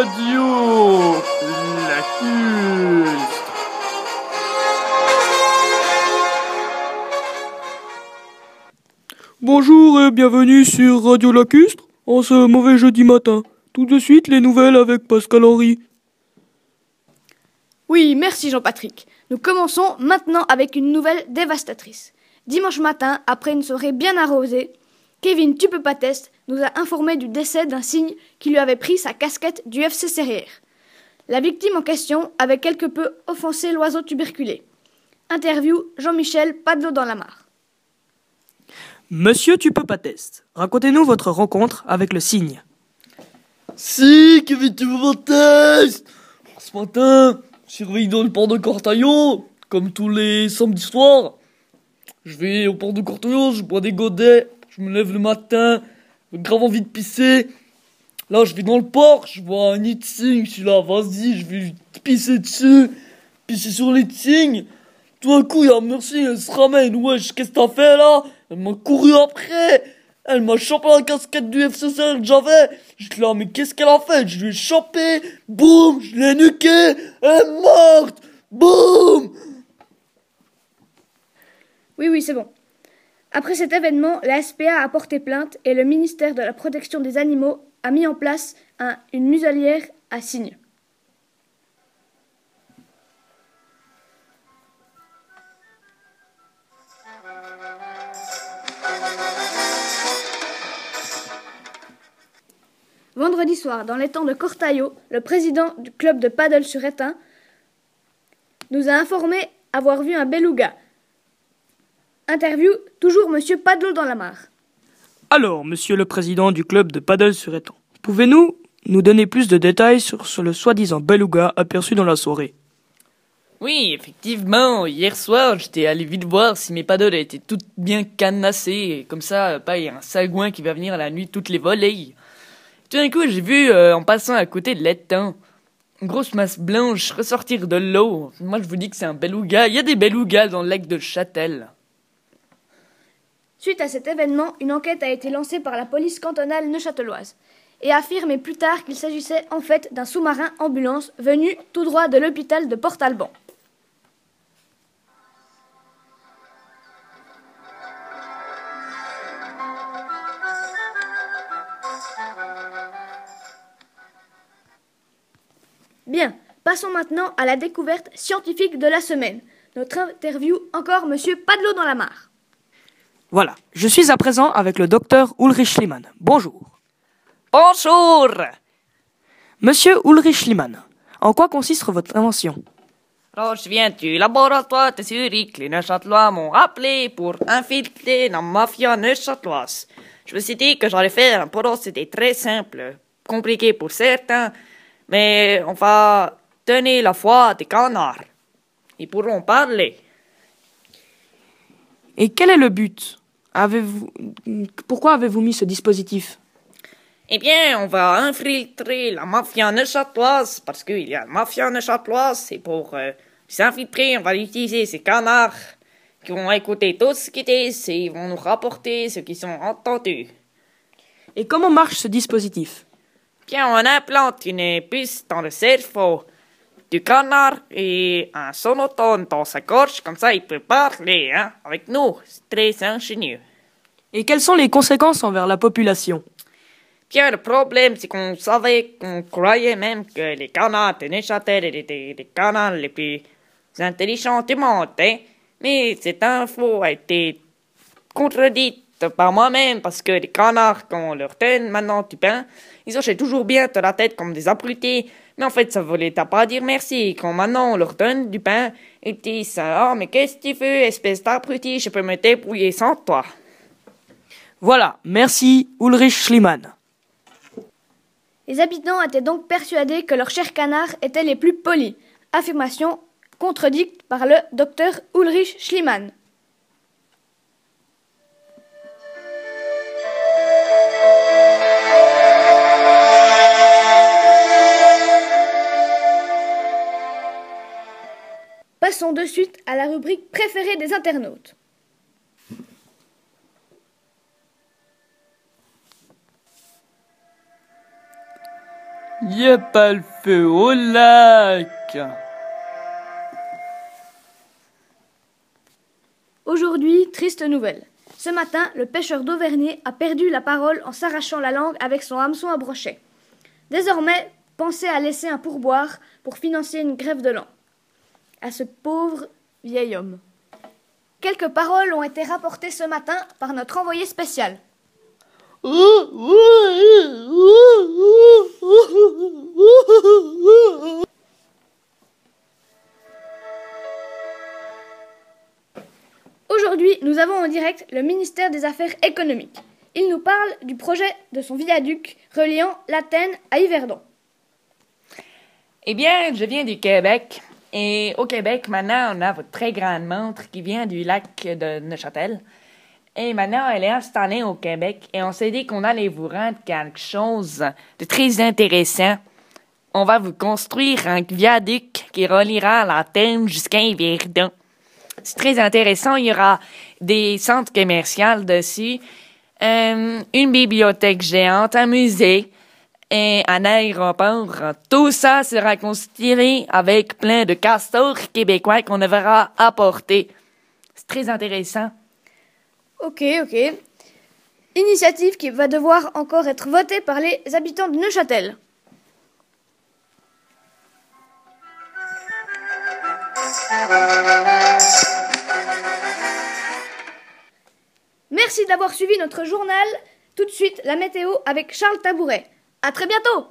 Radio Lacustre. Bonjour et bienvenue sur Radio Lacustre en ce mauvais jeudi matin. Tout de suite les nouvelles avec Pascal Henry. Oui, merci Jean-Patrick. Nous commençons maintenant avec une nouvelle dévastatrice. Dimanche matin, après une soirée bien arrosée, Kevin Tu peux pas test nous a informé du décès d'un cygne qui lui avait pris sa casquette du FC Serrière. La victime en question avait quelque peu offensé l'oiseau tuberculé. Interview Jean-Michel Padelot dans la mare. Monsieur Tu peux pas test, racontez-nous votre rencontre avec le cygne. Si, Kevin Tu peux pas test Ce matin, je suis dans le port de Cortaillon, comme tous les samedis soirs. Je vais au port de Cortaillon, je bois des godets, je me lève le matin, grave envie de pisser. Là, je vais dans le port, je vois un cygne, je suis là, vas-y, je vais pisser dessus, pisser sur cygnes. Tout d'un coup, il y a Merci, elle se ramène. Wesh, qu'est-ce que t'as fait là? Elle m'a couru après. Elle m'a chopé la casquette du FCC que j'avais. J'étais là, mais qu'est-ce qu'elle a fait? Je lui ai chopé. Boum, je l'ai nuqué. Elle est morte. Boum. Oui, oui, c'est bon. Après cet événement, la SPA a porté plainte et le ministère de la Protection des Animaux a mis en place un- une muselière à cygnes. Vendredi soir, dans les temps de Cortaillot, le président du club de paddle sur Étain nous a informé avoir vu un beluga. Interview, toujours Monsieur Padelot dans la mare. Alors, monsieur le président du club de paddle sur étang, pouvez-nous nous donner plus de détails sur, sur le soi-disant beluga aperçu dans la soirée? Oui, effectivement, hier soir, j'étais allé vite voir si mes paddles étaient toutes bien cadenassées, et comme ça, pas il y a un sagouin qui va venir la nuit toutes les volées. Tout d'un coup, j'ai vu, euh, en passant à côté de l'étang, une grosse masse blanche ressortir de l'eau. Moi, je vous dis que c'est un beluga. Il y a des belugas dans le lac de Châtel. Suite à cet événement, une enquête a été lancée par la police cantonale neuchâteloise et a affirmé plus tard qu'il s'agissait en fait d'un sous-marin ambulance venu tout droit de l'hôpital de Port-Alban. Bien, passons maintenant à la découverte scientifique de la semaine. Notre interview encore Monsieur Padelot dans la mare. Voilà, je suis à présent avec le docteur Ulrich Schliemann. Bonjour. Bonjour Monsieur Ulrich Schliemann, en quoi consiste votre invention? Alors, je viens du laboratoire de Zurich. Les Neuchâtelois m'ont appelé pour infiltrer la mafia neuchâteloise. Je me suis dit que j'allais faire un procédé très simple, compliqué pour certains, mais on va donner la foi des canards. Ils pourront parler. Et quel est le but? Avez-vous Pourquoi avez-vous mis ce dispositif? Eh bien, on va infiltrer la mafia neuchâteloise, parce qu'il y a la mafia neuchâteloise, et pour euh, s'infiltrer, on va utiliser ces canards qui vont écouter tout ce qu'ils disent et ils vont nous rapporter ce qu'ils ont entendu. Et comment marche ce dispositif? Bien, on implante une puce dans le cerveau du canard et un sonotone dans sa gorge, comme ça il peut parler hein, avec nous. C'est très ingénieux. Et quelles sont les conséquences envers la population? Bien, le problème, c'est qu'on savait, qu'on croyait même que les canards de Neuchâtel étaient les canards les plus intelligents du monde, hein. Mais cette info a été contredite par moi-même parce que les canards, quand on leur donne maintenant du pain, ils hochaient toujours bien de la tête comme des abrutis. Mais en fait, ça voulait pas dire merci. Quand maintenant on leur donne du pain, ils disent Ah, mais qu'est-ce que tu veux, espèce d'abruti, je peux me débrouiller sans toi. Voilà, merci Ulrich Schliemann. Les habitants étaient donc persuadés que leurs chers canards étaient les plus polis. Affirmation contredite par le docteur Ulrich Schliemann. Passons de suite à la rubrique préférée des internautes. Y a pas le feu au lac. Aujourd'hui, triste nouvelle. Ce matin, le pêcheur d'Auvergne a perdu la parole en s'arrachant la langue avec son hameçon à brochet. Désormais, pensez à laisser un pourboire pour financer une grève de lan. À ce pauvre vieil homme. Quelques paroles ont été rapportées ce matin par notre envoyé spécial. Aujourd'hui, nous avons en direct le ministère des Affaires économiques. Il nous parle du projet de son viaduc reliant l'Athènes à Yverdon. Eh bien, je viens du Québec. Et au Québec, maintenant, on a votre très grande montre qui vient du lac de Neuchâtel. Et maintenant, elle est installée au Québec. Et on s'est dit qu'on allait vous rendre quelque chose de très intéressant. On va vous construire un viaduc qui reliera l'Athènes jusqu'à Yverdon. C'est très intéressant. Il y aura des centres commerciaux dessus, euh, une bibliothèque géante, un musée et un aéroport. Tout ça sera construit avec plein de castors québécois qu'on devra apporter. C'est très intéressant. Ok, ok. Initiative qui va devoir encore être votée par les habitants de Neuchâtel. Merci d'avoir suivi notre journal. Tout de suite, la météo avec Charles Tabouret. À très bientôt!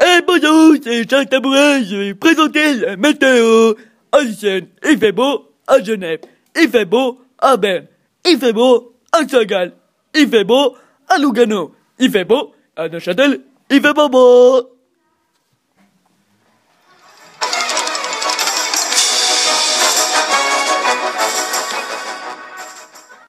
Eh bonjour, c'est Charles Tabouret, je vais présenter la météo. À Lucerne, il fait beau à Genève, il fait beau à Berne, il fait beau à Sagal, il fait beau à Lugano, il fait beau à Neuchâtel, il fait pas beau.